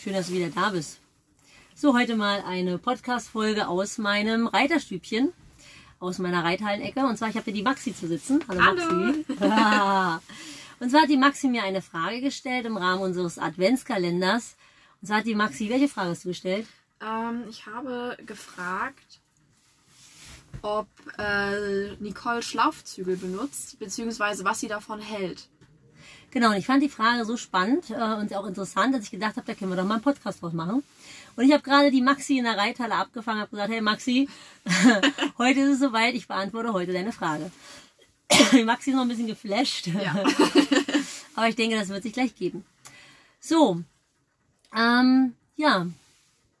Schön, dass du wieder da bist. So, heute mal eine Podcast-Folge aus meinem Reiterstübchen, aus meiner Reithallenecke. Und zwar, ich habe hier die Maxi zu sitzen. Hallo. Maxi. Und zwar hat die Maxi mir eine Frage gestellt im Rahmen unseres Adventskalenders. Und zwar hat die Maxi, welche Frage hast du gestellt? Ähm, ich habe gefragt, ob äh, Nicole Schlaufzügel benutzt, beziehungsweise was sie davon hält. Genau, und ich fand die Frage so spannend äh, und auch interessant, dass ich gedacht habe, da können wir doch mal einen Podcast draus machen. Und ich habe gerade die Maxi in der Reithalle abgefangen, habe gesagt, hey Maxi, heute ist es soweit, ich beantworte heute deine Frage. die Maxi ist noch ein bisschen geflasht, Ja. aber ich denke, das wird sich gleich geben. So, ähm, ja,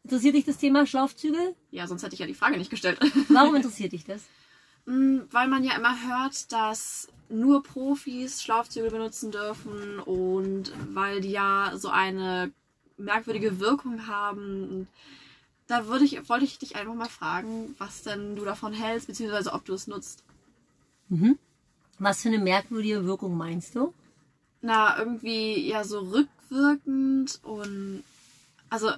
interessiert dich das Thema Schlaufzügel? ja, sonst hätte ich ja die Frage nicht gestellt. Warum interessiert dich das? Mm, Weil man ja immer hört, dass nur Profis Schlaufzügel benutzen dürfen und weil die ja so eine merkwürdige Wirkung haben. Und da würde ich, wollte ich dich einfach mal fragen, was denn du davon hältst, beziehungsweise ob du es nutzt. Was für eine merkwürdige Wirkung meinst du? na, irgendwie ja so rückwirkend und also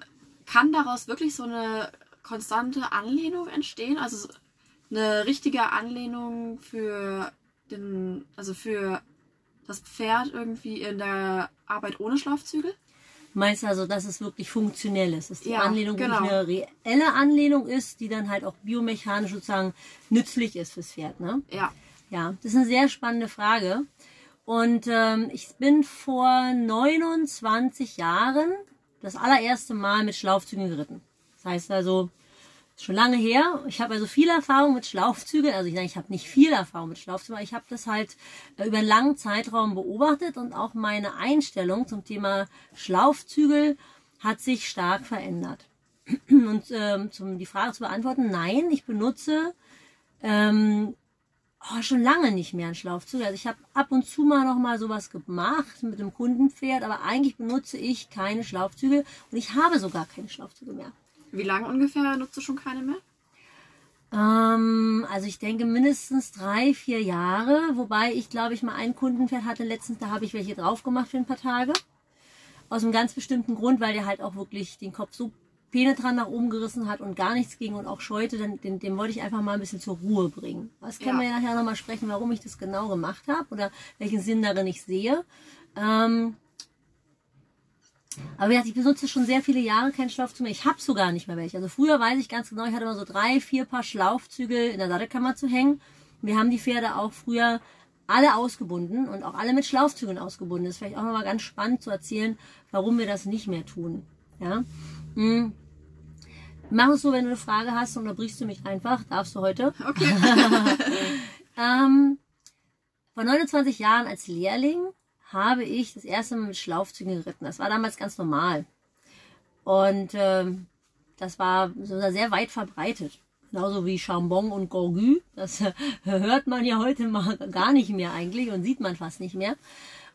kann daraus wirklich so eine konstante Anlehnung entstehen? Also so eine richtige Anlehnung für den, also für das Pferd irgendwie in der Arbeit ohne Schlafzügel? Meinst du also, dass es wirklich funktionell ist, dass die Ja, Anlehnung genau. wirklich eine reelle Anlehnung ist, die dann halt auch biomechanisch sozusagen nützlich ist fürs Pferd, ne? Ja. Ja, das ist eine sehr spannende Frage. Und ähm, ich bin vor 29 Jahren das allererste Mal mit Schlaufzügen geritten. Das heißt also, schon lange her. Ich habe also viel Erfahrung mit Schlaufzügen. Also ich sage, ich habe nicht viel Erfahrung mit Schlaufzügen, aber ich habe das halt äh, über einen langen Zeitraum beobachtet und auch meine Einstellung zum Thema Schlaufzügel hat sich stark verändert. Und ähm, um die Frage zu beantworten, nein, ich benutze ähm, oh, schon lange nicht mehr einen Schlaufzug. Also ich habe ab und zu mal noch mal sowas gemacht mit dem Kundenpferd, aber eigentlich benutze ich keine Schlaufzüge und ich habe sogar keine Schlaufzüge mehr. Wie lange ungefähr nutzt du schon keine mehr? Ähm, also ich denke mindestens drei, vier Jahre, wobei ich glaube ich mal ein Kundenpferd hatte letztens, da habe ich welche drauf gemacht für ein paar Tage. Aus einem ganz bestimmten Grund, weil der halt auch wirklich den Kopf so penetrant nach oben gerissen hat und gar nichts ging und auch scheute, den, den, den wollte ich einfach mal ein bisschen zur Ruhe bringen. Das können Ja. wir ja nachher nochmal sprechen, warum ich das genau gemacht habe oder welchen Sinn darin ich sehe. Ähm, aber wie gesagt, ich benutze schon sehr viele Jahre keinen Schlaufzug mehr. Ich habe sogar nicht mehr welche. Also früher weiß ich ganz genau, ich hatte immer so drei, vier Paar Schlaufzügel in der Sattelkammer zu hängen. Wir haben die Pferde auch früher alle ausgebunden und auch alle mit Schlaufzügen ausgebunden. Das ist vielleicht auch nochmal ganz spannend zu erzählen, warum wir das nicht mehr tun. Ja. Mm. Mach es so, wenn du eine Frage hast, unterbrichst du mich einfach. Darfst du heute. Okay. Ähm, vor 29 Jahren als Lehrling habe ich das erste Mal mit Schlaufzügen geritten. Das war damals ganz normal. Und ähm, das war sehr weit verbreitet. Genauso wie Chambon und Gorgu. Das äh, hört man ja heute mal gar nicht mehr eigentlich und sieht man fast nicht mehr.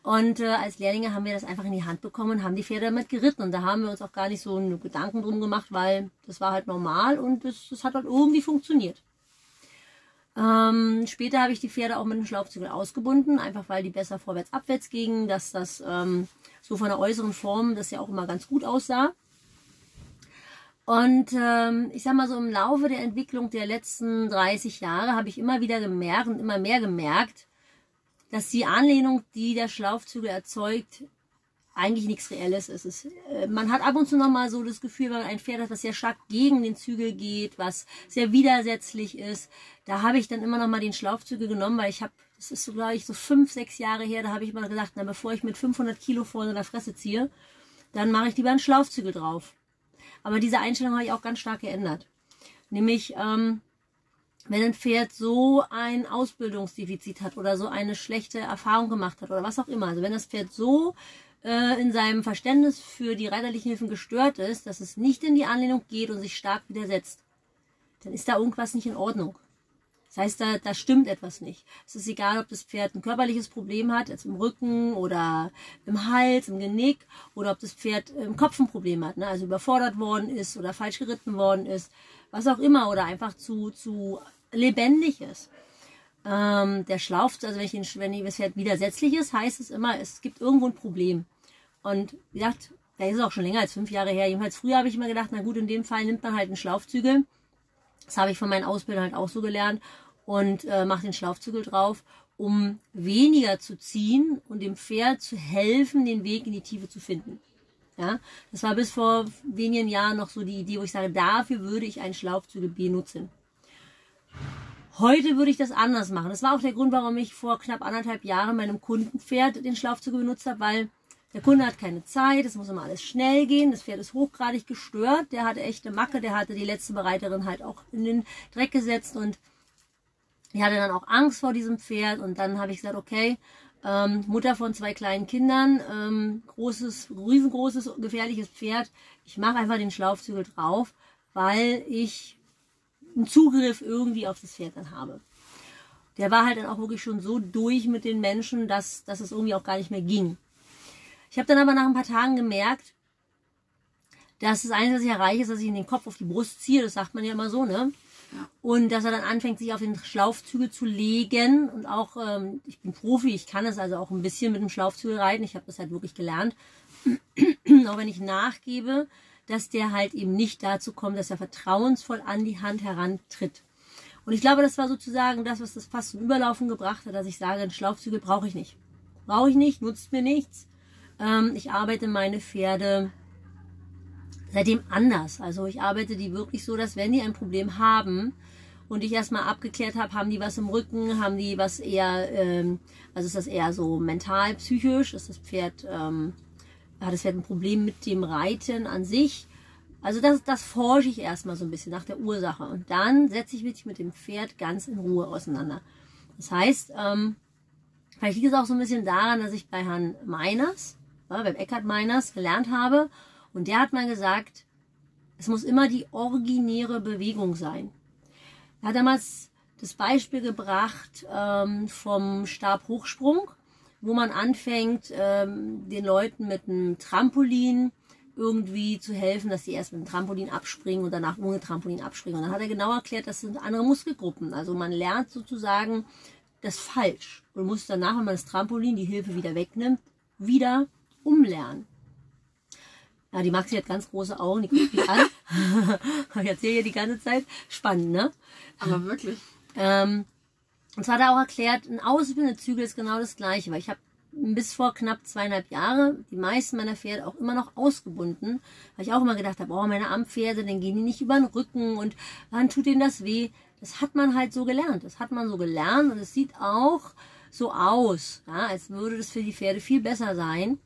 Und äh, als Lehrlinge haben wir das einfach in die Hand bekommen und haben die Pferde damit geritten. Und da haben wir uns auch gar nicht so einen Gedanken drum gemacht, weil das war halt normal und das, das hat halt irgendwie funktioniert. Ähm, später habe ich die Pferde auch mit dem Schlaufzügel ausgebunden, einfach weil die besser vorwärts-abwärts gingen, dass das ähm, so von der äußeren Form das ja auch immer ganz gut aussah. Und ähm, ich sag mal so im Laufe der Entwicklung der letzten 30 Jahre habe ich immer wieder gemerkt und immer mehr gemerkt, dass die Anlehnung, die der Schlaufzügel erzeugt, eigentlich nichts Reelles ist. Es, äh, man hat ab und zu noch mal so das Gefühl, wenn man ein Pferd hat, das sehr stark gegen den Zügel geht, was sehr widersetzlich ist. Da habe ich dann immer noch mal den Schlaufzügel genommen, weil ich habe, das ist so glaube ich so fünf, sechs Jahre her, da habe ich mal gesagt, na bevor ich mit 500 Kilo vor der Fresse ziehe, dann mache ich lieber einen Schlaufzügel drauf. Aber diese Einstellung habe ich auch ganz stark geändert. Nämlich, ähm, wenn ein Pferd so ein Ausbildungsdefizit hat oder so eine schlechte Erfahrung gemacht hat oder was auch immer. Also wenn das Pferd so äh, in seinem Verständnis für die reiterlichen Hilfen gestört ist, dass es nicht in die Anlehnung geht und sich stark widersetzt, dann ist da irgendwas nicht in Ordnung. Das heißt, da, da stimmt etwas nicht. Es ist egal, ob das Pferd ein körperliches Problem hat, jetzt im Rücken oder im Hals, im Genick, oder ob das Pferd im Kopf ein Problem hat, ne? also überfordert worden ist oder falsch geritten worden ist, was auch immer, oder einfach zu, zu lebendig ist. Ähm, der Schlauf, also wenn, ich wenn das Pferd widersetzlich ist, heißt es immer, es gibt irgendwo ein Problem. Und wie gesagt, da ist es auch schon länger als fünf Jahre her. Jedenfalls früher habe ich immer gedacht, na gut, in dem Fall nimmt man halt einen Schlaufzügel. Das habe ich von meinen Ausbildern halt auch so gelernt und äh, mache den Schlaufzügel drauf, um weniger zu ziehen und dem Pferd zu helfen, den Weg in die Tiefe zu finden. Ja, das war bis vor wenigen Jahren noch so die Idee, wo ich sage, dafür würde ich einen Schlaufzügel benutzen. Heute würde ich das anders machen. Das war auch der Grund, warum ich vor knapp anderthalb Jahren meinem Kundenpferd den Schlaufzügel benutzt habe, weil der Kunde hat keine Zeit, es muss immer alles schnell gehen, das Pferd ist hochgradig gestört, der hatte echte Macke, der hatte die letzte Bereiterin halt auch in den Dreck gesetzt und die hatte dann auch Angst vor diesem Pferd und dann habe ich gesagt, okay, ähm, Mutter von zwei kleinen Kindern, ähm, großes, riesengroßes, gefährliches Pferd, ich mache einfach den Schlaufzügel drauf, weil ich einen Zugriff irgendwie auf das Pferd dann habe. Der war halt dann auch wirklich schon so durch mit den Menschen, dass, dass es irgendwie auch gar nicht mehr ging. Ich habe dann aber nach ein paar Tagen gemerkt, dass das Einzige, was ich erreiche, ist, dass ich in den Kopf auf die Brust ziehe. Das sagt man ja immer so, ne? Ja. Und dass er dann anfängt, sich auf den Schlaufzügel zu legen. Und auch, ähm, ich bin Profi, ich kann es also auch ein bisschen mit dem Schlaufzügel reiten. Ich habe das halt wirklich gelernt. auch wenn ich nachgebe, dass der halt eben nicht dazu kommt, dass er vertrauensvoll an die Hand herantritt. Und ich glaube, das war sozusagen das, was das fast zum Überlaufen gebracht hat, dass ich sage, einen Schlaufzügel brauche ich nicht. Brauche ich nicht, nutzt mir nichts. Ähm, ich arbeite meine Pferde seitdem anders. Also ich arbeite die wirklich so, dass wenn die ein Problem haben und ich erstmal abgeklärt habe, haben die was im Rücken, haben die was eher, ähm, also ist das eher so mental, psychisch, ist das Pferd, ähm, hat das Pferd ein Problem mit dem Reiten an sich. Also das, das forsche ich erstmal so ein bisschen nach der Ursache und dann setze ich mich mit dem Pferd ganz in Ruhe auseinander. Das heißt, ähm, vielleicht liegt es auch so ein bisschen daran, dass ich bei Herrn Meiners, ja, beim Eckhard Meiners gelernt habe und der hat mal gesagt, es muss immer die originäre Bewegung sein. Er hat damals das Beispiel gebracht ähm, vom Stabhochsprung, wo man anfängt, ähm, den Leuten mit einem Trampolin irgendwie zu helfen, dass sie erst mit dem Trampolin abspringen und danach ohne Trampolin abspringen. Und dann hat er genau erklärt, das sind andere Muskelgruppen. Also man lernt sozusagen das falsch und muss danach, wenn man das Trampolin, die Hilfe wieder wegnimmt, wieder umlernen. Ja, die Maxi hat ganz große Augen, die guckt mich an. ich erzähle ihr die ganze Zeit. Spannend, ne? Aber wirklich. Ähm, und zwar hat er auch erklärt, ein Ausbildezügel ist genau das gleiche, weil ich habe bis vor knapp zweieinhalb Jahre die meisten meiner Pferde auch immer noch ausgebunden, weil ich auch immer gedacht habe, oh, meine Amtpferde, dann gehen die nicht über den Rücken und dann tut ihnen das weh. Das hat man halt so gelernt. Das hat man so gelernt und es sieht auch so aus, ja, als würde das für die Pferde viel besser sein,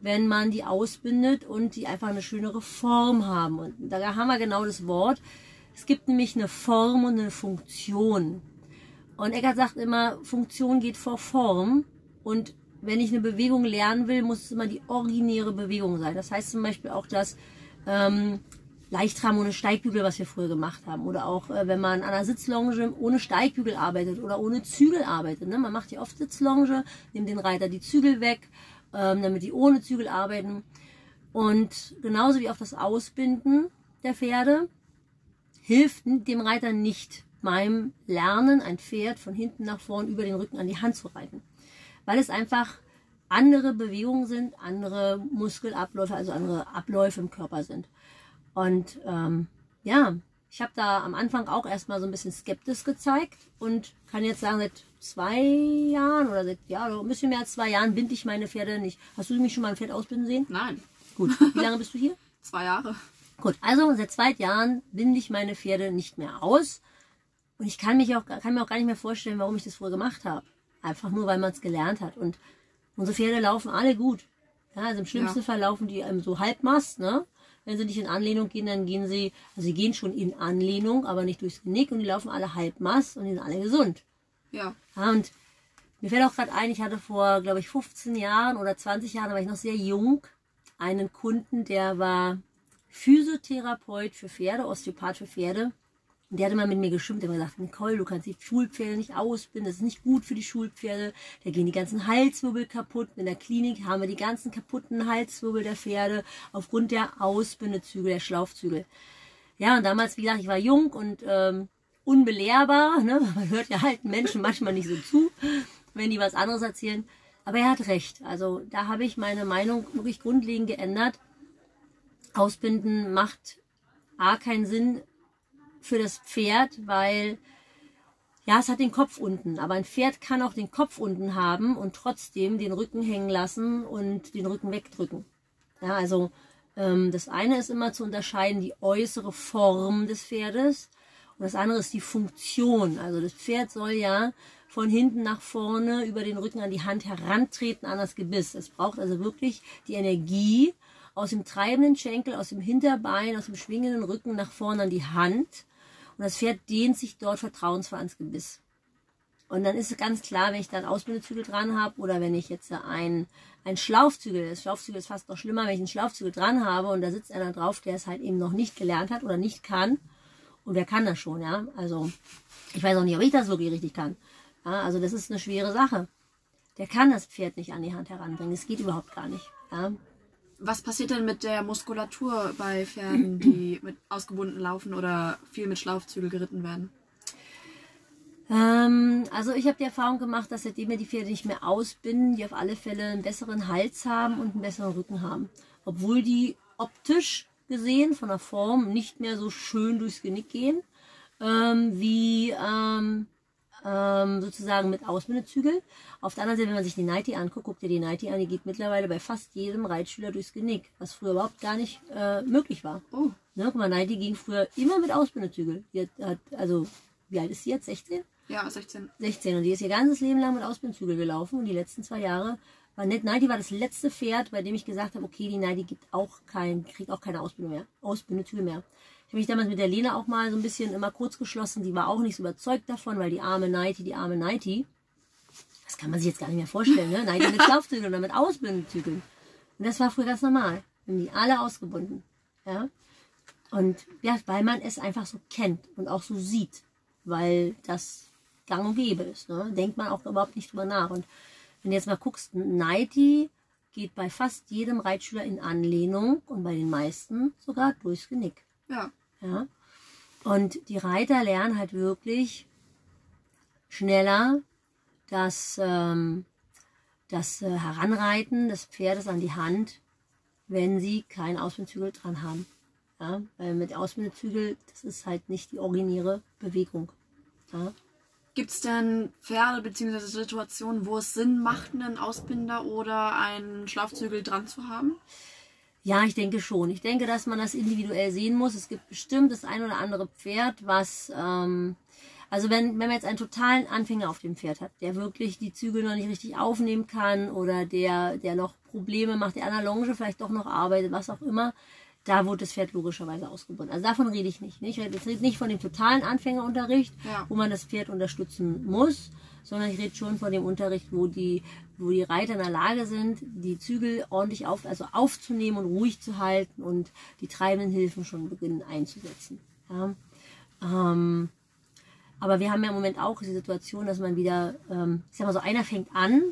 wenn man die ausbindet und die einfach eine schönere Form haben. Und da haben wir genau das Wort. Es gibt nämlich eine Form und eine Funktion. Und Eckert sagt immer, Funktion geht vor Form. Und wenn ich eine Bewegung lernen will, muss es immer die originäre Bewegung sein. Das heißt zum Beispiel auch das ähm, Leichtrahmen ohne Steigbügel, was wir früher gemacht haben. Oder auch, äh, wenn man an einer Sitzlonge ohne Steigbügel arbeitet oder ohne Zügel arbeitet. Ne? Man macht ja oft Sitzlonge, nimmt den Reiter die Zügel weg ähm, damit die ohne Zügel arbeiten. Und genauso wie auch das Ausbinden der Pferde hilft dem Reiter nicht beim Lernen, ein Pferd von hinten nach vorn über den Rücken an die Hand zu reiten. Weil es einfach andere Bewegungen sind, andere Muskelabläufe, also andere Abläufe im Körper sind. Und ähm, ja, ich habe da am Anfang auch erstmal so ein bisschen skeptisch gezeigt und kann jetzt sagen, seit zwei Jahren oder seit ja, ein bisschen mehr als zwei Jahren binde ich meine Pferde nicht. Hast du mich schon mal ein Pferd ausbinden sehen? Nein. Gut. Wie lange bist du hier? zwei Jahre. Gut, also seit zwei Jahren binde ich meine Pferde nicht mehr aus. Und ich kann, mich auch, kann mir auch gar nicht mehr vorstellen, warum ich das früher gemacht habe. Einfach nur, weil man es gelernt hat. Und unsere Pferde laufen alle gut. Ja, also im schlimmsten ja. Fall laufen die so halbmast, ne? Wenn sie nicht in Anlehnung gehen, dann gehen sie, also sie gehen schon in Anlehnung, aber nicht durchs Genick und die laufen alle halbmass und die sind alle gesund. Ja. ja und mir fällt auch gerade ein, ich hatte vor, glaube ich, 15 Jahren oder 20 Jahren, da war ich noch sehr jung, einen Kunden, der war Physiotherapeut für Pferde, Osteopath für Pferde. Und der hatte mal mit mir geschimpft, der hat gesagt, Nicole, du kannst die Schulpferde nicht ausbinden, das ist nicht gut für die Schulpferde, da gehen die ganzen Halswirbel kaputt. In der Klinik haben wir die ganzen kaputten Halswirbel der Pferde aufgrund der Ausbindezügel, der Schlaufzügel. Ja, und damals, wie gesagt, ich war jung und ähm, unbelehrbar, ne? man hört ja alten Menschen manchmal nicht so zu, wenn die was anderes erzählen. Aber er hat recht. Also da habe ich meine Meinung wirklich grundlegend geändert. Ausbinden macht A keinen Sinn für das Pferd, weil ja, es hat den Kopf unten, aber ein Pferd kann auch den Kopf unten haben und trotzdem den Rücken hängen lassen und den Rücken wegdrücken. Ja, also ähm, das eine ist immer zu unterscheiden die äußere Form des Pferdes und das andere ist die Funktion. Also das Pferd soll ja von hinten nach vorne über den Rücken an die Hand herantreten an das Gebiss. Es braucht also wirklich die Energie aus dem treibenden Schenkel, aus dem Hinterbein, aus dem schwingenden Rücken nach vorne an die Hand. Und das Pferd dehnt sich dort vertrauensvoll ans Gebiss. Und dann ist es ganz klar, wenn ich dann Ausbindezügel dran habe oder wenn ich jetzt ein, ein Schlaufzügel, das Schlaufzügel ist fast noch schlimmer, wenn ich einen Schlaufzügel dran habe und da sitzt einer drauf, der es halt eben noch nicht gelernt hat oder nicht kann. Und wer kann das schon, ja? Also, ich weiß auch nicht, ob ich das wirklich richtig kann. Ja, also, das ist eine schwere Sache. Der kann das Pferd nicht an die Hand heranbringen. Das geht überhaupt gar nicht. Ja? Was passiert denn mit der Muskulatur bei Pferden, die mit ausgebunden laufen oder viel mit Schlaufzügel geritten werden? Ähm, also ich habe die Erfahrung gemacht, dass seitdem wir die Pferde nicht mehr ausbinden, die auf alle Fälle einen besseren Hals haben und einen besseren Rücken haben. Obwohl die optisch gesehen von der Form nicht mehr so schön durchs Genick gehen, ähm, wie ähm, ähm, sozusagen mit Ausbindezügel. Auf der anderen Seite, wenn man sich die Nighty anguckt, guckt ihr die Nighty an, die geht mittlerweile bei fast jedem Reitschüler durchs Genick, was früher überhaupt gar nicht äh, möglich war. Oh. Ne, guck mal, Nighty ging früher immer mit Ausbindezügel. Die hat, hat, also, wie alt ist sie jetzt? 16? Ja, 16. 16 und die ist ihr ganzes Leben lang mit Ausbindezügel gelaufen und die letzten zwei Jahre war nett. Nighty war das letzte Pferd, bei dem ich gesagt habe, okay, die Nighty gibt auch kein, kriegt auch keine Ausbildung mehr, Ausbindezügel mehr. Ich habe mich damals mit der Lena auch mal so ein bisschen immer kurz geschlossen. Die war auch nicht so überzeugt davon, weil die arme Nighty, die arme Nighty, das kann man sich jetzt gar nicht mehr vorstellen, ne? Nighty mit Schlafzügeln oder mit Ausbindezügeln. Und das war früher ganz normal. Wir haben die alle ausgebunden. Ja? Und ja, weil man es einfach so kennt und auch so sieht, weil das gang und gäbe ist. Ne? Denkt man auch überhaupt nicht drüber nach. Und wenn du jetzt mal guckst, Nighty geht bei fast jedem Reitschüler in Anlehnung und bei den meisten sogar durchs Genick. Ja. Ja? Und die Reiter lernen halt wirklich schneller das, ähm, das äh, Heranreiten des Pferdes an die Hand, wenn sie keinen Ausbindezügel dran haben. Ja? Weil mit Ausbindezügel, das ist halt nicht die originäre Bewegung. Ja? Gibt es denn Pferde bzw. Situationen, wo es Sinn macht, einen Ausbinder oder einen Schlafzügel dran zu haben? Ja, ich denke schon. Ich denke, dass man das individuell sehen muss. Es gibt bestimmt das ein oder andere Pferd, was, ähm, also wenn, wenn man jetzt einen totalen Anfänger auf dem Pferd hat, der wirklich die Zügel noch nicht richtig aufnehmen kann oder der, der noch Probleme macht, der an der Longe vielleicht doch noch arbeitet, was auch immer, da wurde das Pferd logischerweise ausgebunden. Also davon rede ich nicht. Ich rede nicht von dem totalen Anfängerunterricht, Ja. wo man das Pferd unterstützen muss, sondern ich rede schon von dem Unterricht, wo die, wo die Reiter in der Lage sind, die Zügel ordentlich auf, also aufzunehmen und ruhig zu halten und die treibenden Hilfen schon beginnen einzusetzen. Ja. Ähm, aber wir haben ja im Moment auch die Situation, dass man wieder, ähm, ich sag mal so, einer fängt an,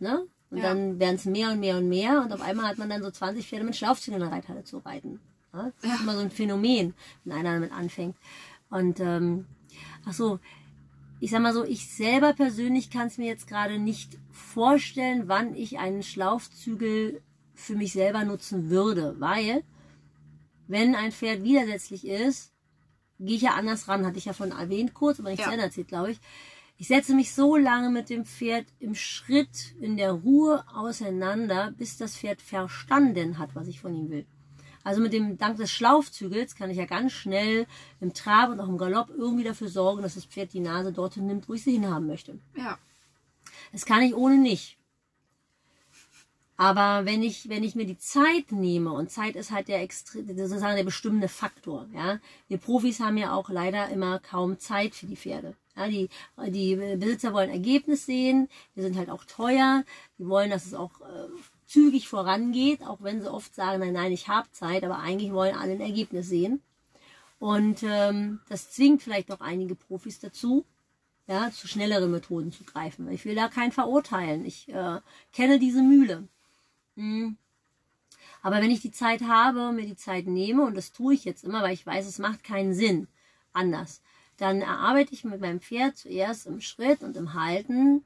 ne? Und Ja. dann werden es mehr und mehr und mehr und auf einmal hat man dann so 20 Pferde mit Schlaufzügen in der Reithalle zu reiten. Ja? Das Ja. ist immer so ein Phänomen, wenn einer damit anfängt. Und ähm, ach so, ich sag mal so, ich selber persönlich kann es mir jetzt gerade nicht vorstellen, wann ich einen Schlaufzügel für mich selber nutzen würde, weil wenn ein Pferd widersetzlich ist, gehe ich ja anders ran, hatte ich ja von erwähnt kurz, aber nicht Ja. Ende erzählt, glaube ich. Ich setze mich so lange mit dem Pferd im Schritt, in der Ruhe auseinander, bis das Pferd verstanden hat, was ich von ihm will. Also mit dem Dank des Schlaufzügels kann ich ja ganz schnell im Trab und auch im Galopp irgendwie dafür sorgen, dass das Pferd die Nase dorthin nimmt, wo ich sie hinhaben möchte. Ja. Das kann ich ohne nicht. Aber wenn ich, wenn ich mir die Zeit nehme, und Zeit ist halt der extre- sozusagen der bestimmende Faktor, ja. Wir Profis haben ja auch leider immer kaum Zeit für die Pferde. Ja, die, die Besitzer wollen Ergebnis sehen, wir sind halt auch teuer, die wollen, dass es auch äh, zügig vorangeht, auch wenn sie oft sagen, nein, nein, ich habe Zeit, aber eigentlich wollen alle ein Ergebnis sehen. Und ähm, das zwingt vielleicht auch einige Profis dazu, ja, zu schnelleren Methoden zu greifen. Ich will da keinen verurteilen. Ich äh, kenne diese Mühle. Mm. Aber wenn ich die Zeit habe, mir die Zeit nehme, und das tue ich jetzt immer, weil ich weiß, es macht keinen Sinn anders, dann erarbeite ich mit meinem Pferd zuerst im Schritt und im Halten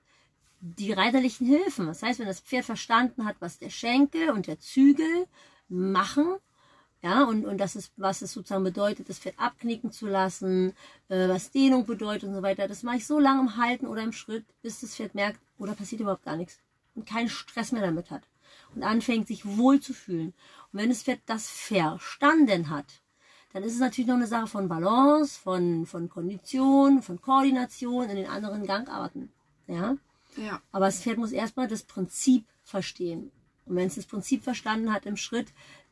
die reiterlichen Hilfen. Das heißt, wenn das Pferd verstanden hat, was der Schenkel und der Zügel machen, Ja, und, und das ist, was es sozusagen bedeutet, das Pferd abknicken zu lassen, äh, was Dehnung bedeutet und so weiter. Das mache ich so lange im Halten oder im Schritt, bis das Pferd merkt, oder oh, passiert überhaupt gar nichts. Und keinen Stress mehr damit hat. Und anfängt, sich wohl zu fühlen. Und wenn das Pferd das verstanden hat, dann ist es natürlich noch eine Sache von Balance, von, von Kondition, von Koordination in den anderen Gangarten. Ja? Ja. Aber das Pferd muss erstmal das Prinzip verstehen. Und wenn es das Prinzip verstanden hat im Schritt,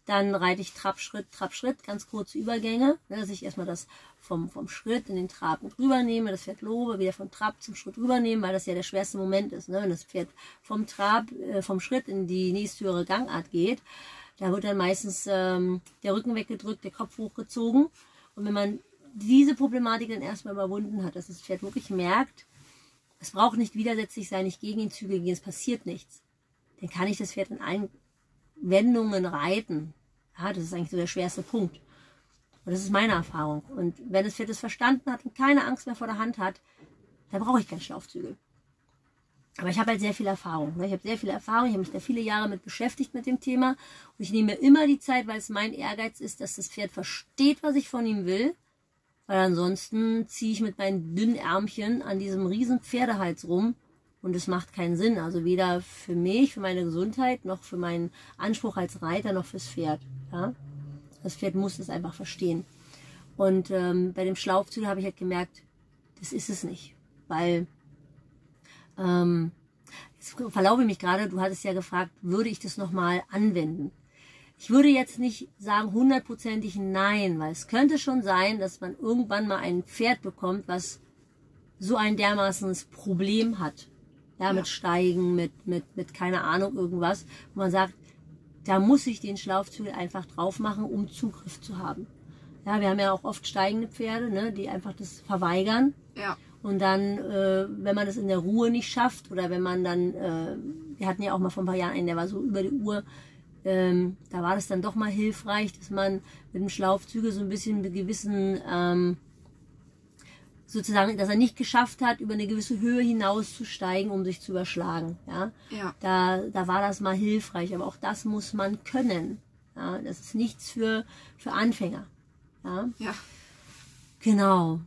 dann reite ich Trab, Schritt, Trab, Schritt, ganz kurze Übergänge, ne, dass ich erstmal das vom, vom Schritt in den Trab mit rübernehme, das Pferd lobe, wieder vom Trab zum Schritt rübernehmen, weil das ja der schwerste Moment ist. Ne? Wenn das Pferd vom Trab, äh, vom Schritt in die nächsthöhere Gangart geht, da wird dann meistens ähm, der Rücken weggedrückt, der Kopf hochgezogen. Und wenn man diese Problematik dann erstmal überwunden hat, dass das Pferd wirklich merkt, es braucht nicht widersetzlich sein, nicht gegen den Zügel gehen, es passiert nichts, dann kann ich das Pferd in allen Wendungen reiten. Ja, das ist eigentlich so der schwerste Punkt. Und das ist meine Erfahrung. Und wenn das Pferd es verstanden hat und keine Angst mehr vor der Hand hat, dann brauche ich keinen Schlaufzügel. Aber ich habe halt sehr viel Erfahrung. Ne? Ich habe sehr viel Erfahrung, ich habe mich da viele Jahre mit beschäftigt mit dem Thema. Und ich nehme mir immer die Zeit, weil es mein Ehrgeiz ist, dass das Pferd versteht, was ich von ihm will. Weil ansonsten ziehe ich mit meinen dünnen Ärmchen an diesem riesen Pferdehals rum und es macht keinen Sinn. Also weder für mich, für meine Gesundheit, noch für meinen Anspruch als Reiter, noch fürs Pferd. Ja? Das Pferd muss es einfach verstehen. Und ähm, bei dem Schlaufzügel habe ich halt gemerkt, das ist es nicht. Weil, ähm, jetzt verlaufe ich mich gerade, du hattest ja gefragt, würde ich das nochmal anwenden? Ich würde jetzt nicht sagen hundertprozentig nein, weil es könnte schon sein, dass man irgendwann mal ein Pferd bekommt, was so ein dermaßenes Problem hat ja, mit Steigen, mit, mit, mit keine Ahnung irgendwas, wo man sagt, da muss ich den Schlaufzügel einfach drauf machen, um Zugriff zu haben. Ja, wir haben ja auch oft steigende Pferde, ne, die einfach das verweigern. Ja. Und dann, äh, wenn man das in der Ruhe nicht schafft oder wenn man dann, äh, wir hatten ja auch mal vor ein paar Jahren einen, der war so über die Uhr, ähm, da war das dann doch mal hilfreich, dass man mit dem Schlaufzügel so ein bisschen mit gewissen ähm, sozusagen, dass er nicht geschafft hat, über eine gewisse Höhe hinauszusteigen, um sich zu überschlagen. Ja? Ja. Da, da war das mal hilfreich, aber auch das muss man können. Ja? Das ist nichts für, für Anfänger. Ja? Ja. Genau.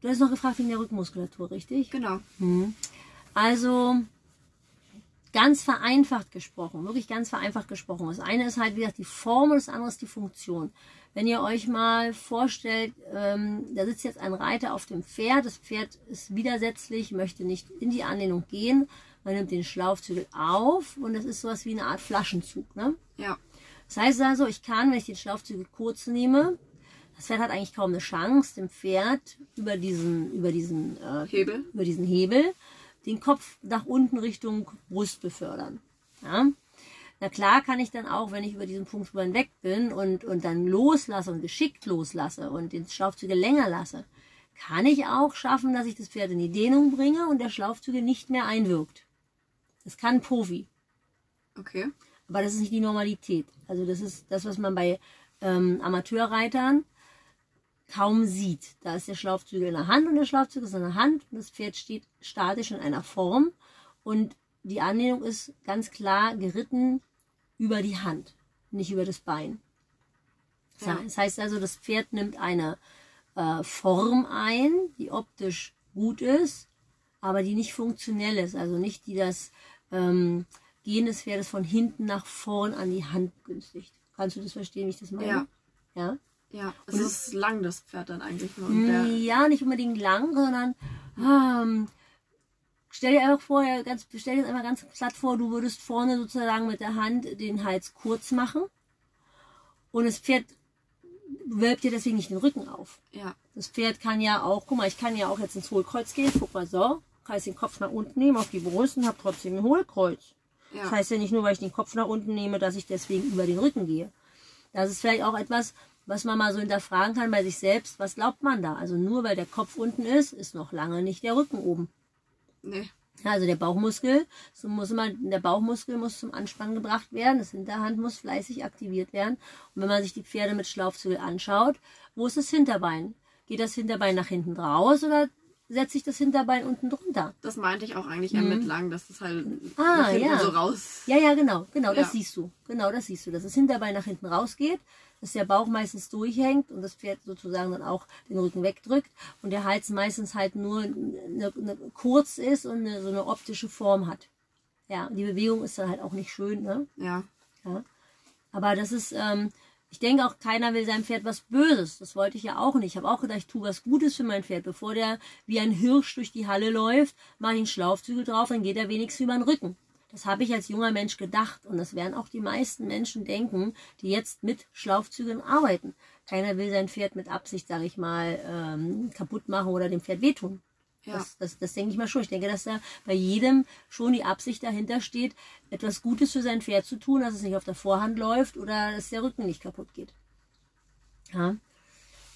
Du hast noch gefragt wegen der Rückenmuskulatur, richtig? Genau. Hm. Also, ganz vereinfacht gesprochen, wirklich ganz vereinfacht gesprochen. Das eine ist halt, wie gesagt, die Form und das andere ist die Funktion. Wenn ihr euch mal vorstellt, ähm, da sitzt jetzt ein Reiter auf dem Pferd, das Pferd ist widersetzlich, möchte nicht in die Anlehnung gehen, man nimmt den Schlaufzügel auf und das ist sowas wie eine Art Flaschenzug. Ne? Ja. Das heißt also, ich kann, wenn ich den Schlaufzügel kurz nehme, das Pferd hat eigentlich kaum eine Chance, dem Pferd über diesen, über diesen äh, Hebel. über diesen Hebel den Kopf nach unten Richtung Brust befördern. Ja? Na klar kann ich dann auch, wenn ich über diesen Punkt drüber hinweg bin und, und dann loslasse und geschickt loslasse und den Schlaufzügel länger lasse, kann ich auch schaffen, dass ich das Pferd in die Dehnung bringe und der Schlaufzügel nicht mehr einwirkt. Das kann Profi. Okay. Aber das ist nicht die Normalität. Also das ist das, was man bei ähm, Amateurreitern kaum sieht. Da ist der Schlaufzügel in der Hand und der Schlaufzügel ist in der Hand und das Pferd steht statisch in einer Form und die Anlehnung ist ganz klar geritten über die Hand, nicht über das Bein. Ja. Das heißt also, das Pferd nimmt eine äh, Form ein, die optisch gut ist, aber die nicht funktionell ist. Also nicht die das ähm, Gehen des Pferdes von hinten nach vorn an die Hand günstigt. Kannst du das verstehen, wie ich das meine? Ja. Ja? Ja, es ist lang, das Pferd dann eigentlich nur. Ja, nicht unbedingt lang, sondern ähm, stell dir einfach vor, ja, ganz, stell dir einmal ganz platt vor, du würdest vorne sozusagen mit der Hand den Hals kurz machen und das Pferd wölbt dir deswegen nicht den Rücken auf. ja, Das Pferd kann ja auch, guck mal, ich kann ja auch jetzt ins Hohlkreuz gehen, guck mal so, kann ich den Kopf nach unten nehmen auf die Brust und habe trotzdem ein Hohlkreuz. Das ja, heißt ja nicht nur, weil ich den Kopf nach unten nehme, dass ich deswegen über den Rücken gehe. Das ist vielleicht auch etwas, was man mal so hinterfragen kann bei sich selbst. Was glaubt man da? Also nur weil der Kopf unten ist, ist noch lange nicht der Rücken oben. nee, Also der Bauchmuskel, so muss immer, der Bauchmuskel muss zum Anspannen gebracht werden, das Hinterhand muss fleißig aktiviert werden. Und wenn man sich die Pferde mit Schlaufzügel anschaut, wo ist das Hinterbein? Geht das Hinterbein nach hinten raus oder setze ich das Hinterbein unten drunter? das meinte ich auch eigentlich eher mit lang, dass es halt Mhm. Ah, nach hinten ja. so raus. Ja, ja, genau, genau, das Ja. siehst du. Genau, das siehst du, dass das Hinterbein nach hinten rausgeht. Dass der Bauch meistens durchhängt und das Pferd sozusagen dann auch den Rücken wegdrückt und der Hals meistens halt nur eine, eine, kurz ist und eine, so eine optische Form hat. Ja, die Bewegung ist dann halt auch nicht schön, ne? Ja. Ja. Aber das ist, ähm, ich denke auch, keiner will seinem Pferd was Böses. Das wollte ich ja auch nicht. Ich habe auch gedacht, ich tue was Gutes für mein Pferd. Bevor der wie ein Hirsch durch die Halle läuft, mache ich einen Schlaufzügel drauf, dann geht er wenigstens über den Rücken. Das habe ich als junger Mensch gedacht und das werden auch die meisten Menschen denken, die jetzt mit Schlaufzügeln arbeiten. Keiner will sein Pferd mit Absicht, sage ich mal, ähm, kaputt machen oder dem Pferd wehtun. Ja. Das, das, das denke ich mal schon. Ich denke, dass da bei jedem schon die Absicht dahinter steht, etwas Gutes für sein Pferd zu tun, dass es nicht auf der Vorhand läuft oder dass der Rücken nicht kaputt geht. Ja,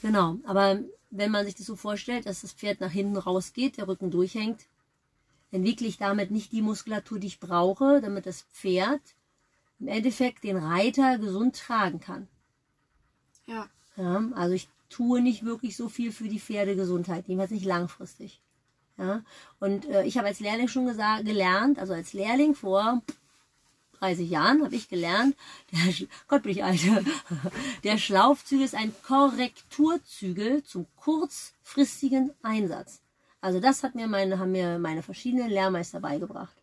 genau. Aber wenn man sich das so vorstellt, dass das Pferd nach hinten rausgeht, der Rücken durchhängt, entwickle ich damit nicht die Muskulatur, die ich brauche, damit das Pferd im Endeffekt den Reiter gesund tragen kann. Ja. Ja, also ich tue nicht wirklich so viel für die Pferdegesundheit, jedenfalls nicht langfristig. Ja, und äh, ich habe als Lehrling schon gesagt, gelernt, also als Lehrling vor 30 Jahren habe ich gelernt, der, Gott bin ich alt, der Schlaufzügel ist ein Korrekturzügel zum kurzfristigen Einsatz. Also das hat mir meine, haben mir meine verschiedenen Lehrmeister beigebracht.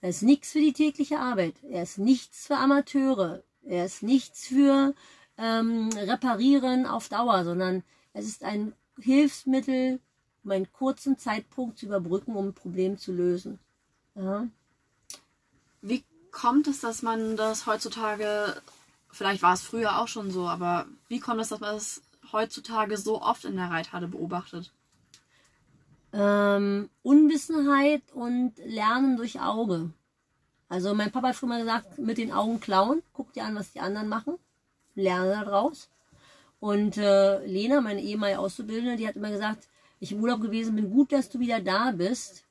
Er ist nichts für die tägliche Arbeit. Er ist nichts für Amateure. Er ist nichts für ähm, Reparieren auf Dauer, sondern es ist ein Hilfsmittel, um einen kurzen Zeitpunkt zu überbrücken, um ein Problem zu lösen. Ja. Wie kommt es, dass man das heutzutage, vielleicht war es früher auch schon so, aber wie kommt es, dass man das heutzutage so oft in der Reithalle beobachtet? Ähm, Unwissenheit und Lernen durch Auge. Also mein Papa hat früher mal gesagt, mit den Augen klauen, guck dir an, was die anderen machen, lerne daraus. Und äh, Lena, meine ehemalige Auszubildende, die hat immer gesagt, ich im Urlaub gewesen bin, gut, dass du wieder da bist.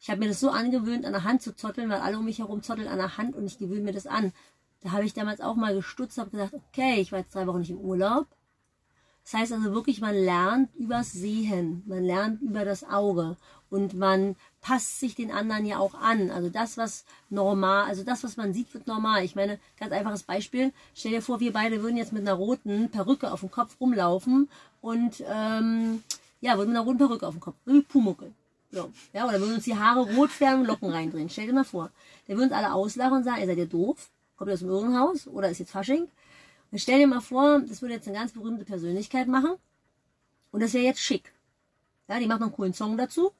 Ich habe mir das so angewöhnt, an der Hand zu zotteln, weil alle um mich herum zotteln an der Hand und ich gewöhne mir das an. Da habe ich damals auch mal gestutzt, habe gesagt, okay, ich war jetzt drei Wochen nicht im Urlaub. Das heißt also wirklich, man lernt übers Sehen, man lernt über das Auge und man passt sich den anderen ja auch an. Also das, was normal, also das, was man sieht, wird normal. Ich meine, ganz einfaches Beispiel. Stell dir vor, wir beide würden jetzt mit einer roten Perücke auf dem Kopf rumlaufen und ähm, ja, würden mit einer roten Perücke auf dem Kopf, wie Pumuckel. So. Ja, oder würden uns die Haare rot färben, Locken reindrehen. Stell dir mal vor. Der würden uns alle auslachen und sagen, ihr seid ja doof, kommt ihr aus dem Irrenhaus oder ist jetzt Fasching. Und stell dir mal vor, das würde jetzt eine ganz berühmte Persönlichkeit machen und das wäre jetzt schick. Ja, die macht noch einen coolen Song dazu.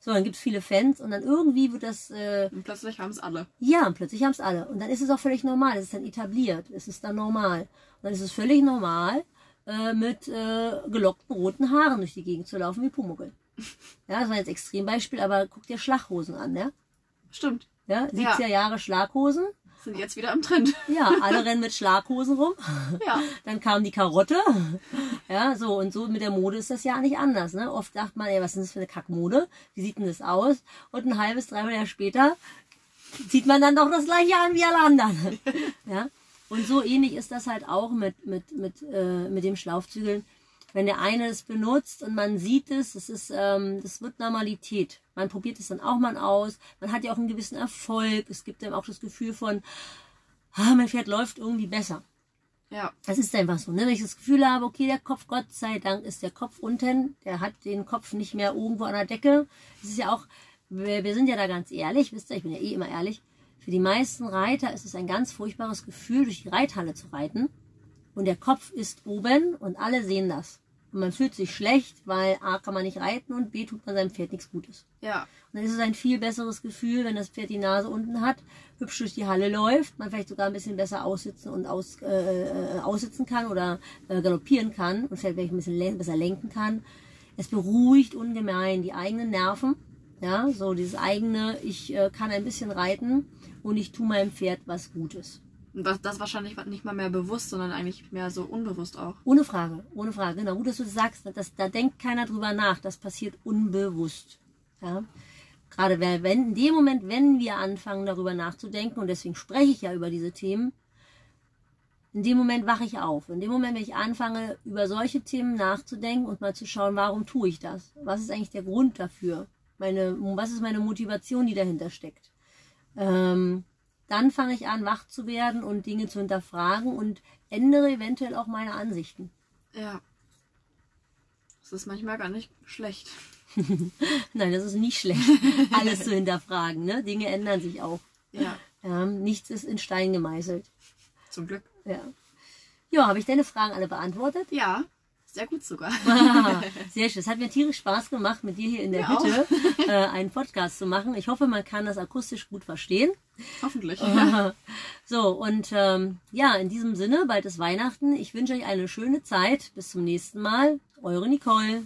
So, dann gibt es viele Fans und dann irgendwie wird das. Äh, Und plötzlich haben es alle. ja, und plötzlich haben es alle. Und dann ist es auch völlig normal. Es ist dann etabliert. Es ist dann normal. Und dann ist es völlig normal, äh, mit äh, gelockten roten Haaren durch die Gegend zu laufen wie Pumuckel. Ja, das war jetzt Extrembeispiel, aber guck dir Schlaghosen an, ja? Stimmt. Ja, 70er Jahre Schlaghosen. Sind jetzt wieder im Trend. Ja, alle rennen mit Schlaghosen rum. Ja. Dann kam die Karotte. Ja, so und so mit der Mode ist das ja nicht anders. Ne? Oft sagt man, ey, was ist das für eine Kackmode? Wie sieht denn das aus? Und ein halbes, dreiviertel Jahr später zieht man dann doch das gleiche an wie alle anderen. Ja? Und so ähnlich ist das halt auch mit, mit, mit, äh, mit dem Schlaufzügeln. Wenn der eine es benutzt und man sieht es, das ist, ähm, das wird Normalität. Man probiert es dann auch mal aus. Man hat ja auch einen gewissen Erfolg. Es gibt einem auch das Gefühl von, ah, mein Pferd läuft irgendwie besser. Ja. Das ist einfach so, ne? Wenn ich das Gefühl habe, okay, der Kopf, Gott sei Dank, ist der Kopf unten, der hat den Kopf nicht mehr irgendwo an der Decke. Das ist ja auch, wir, wir sind ja da ganz ehrlich, wisst ihr, ich bin ja eh immer ehrlich. Für die meisten Reiter ist es ein ganz furchtbares Gefühl, durch die Reithalle zu reiten. Und der Kopf ist oben und alle sehen das. Und man fühlt sich schlecht, weil A kann man nicht reiten und B tut man seinem Pferd nichts Gutes. Ja. Und dann ist es ein viel besseres Gefühl, wenn das Pferd die Nase unten hat, hübsch durch die Halle läuft, man vielleicht sogar ein bisschen besser aussitzen und aus, äh, äh, aussitzen kann oder äh, galoppieren kann und vielleicht ein bisschen len besser lenken kann. Es beruhigt ungemein die eigenen Nerven. Ja, so dieses eigene, ich äh, kann ein bisschen reiten und ich tue meinem Pferd was Gutes. Das, das wahrscheinlich nicht mal mehr bewusst, sondern eigentlich mehr so unbewusst auch. Ohne Frage, ohne Frage. Genau, gut, dass du das sagst. Das, da denkt keiner drüber nach. Das passiert unbewusst. Ja? Gerade wenn, in dem Moment, wenn wir anfangen, darüber nachzudenken, und deswegen spreche ich ja über diese Themen, in dem Moment wache ich auf. In dem Moment, wenn ich anfange, über solche Themen nachzudenken und mal zu schauen, warum tue ich das? Was ist eigentlich der Grund dafür? Meine, was ist meine Motivation, die dahinter steckt? Ähm, dann fange ich an, wach zu werden und Dinge zu hinterfragen und ändere eventuell auch meine Ansichten. Ja. Das ist manchmal gar nicht schlecht. Nein, das ist nicht schlecht, alles zu hinterfragen. Ne? Dinge ändern sich auch. Ja, Ähm, nichts ist in Stein gemeißelt. zum Glück. Ja, ja habe ich deine Fragen alle beantwortet? Ja, sehr gut sogar. Ah, Sehr schön. Es hat mir tierisch Spaß gemacht, mit dir hier in der auch. Hütte äh, einen Podcast zu machen. Ich hoffe, man kann das akustisch gut verstehen. Hoffentlich. So, und ähm, ja, in diesem Sinne, bald ist Weihnachten. Ich wünsche euch eine schöne Zeit. Bis zum nächsten Mal. Eure Nicole.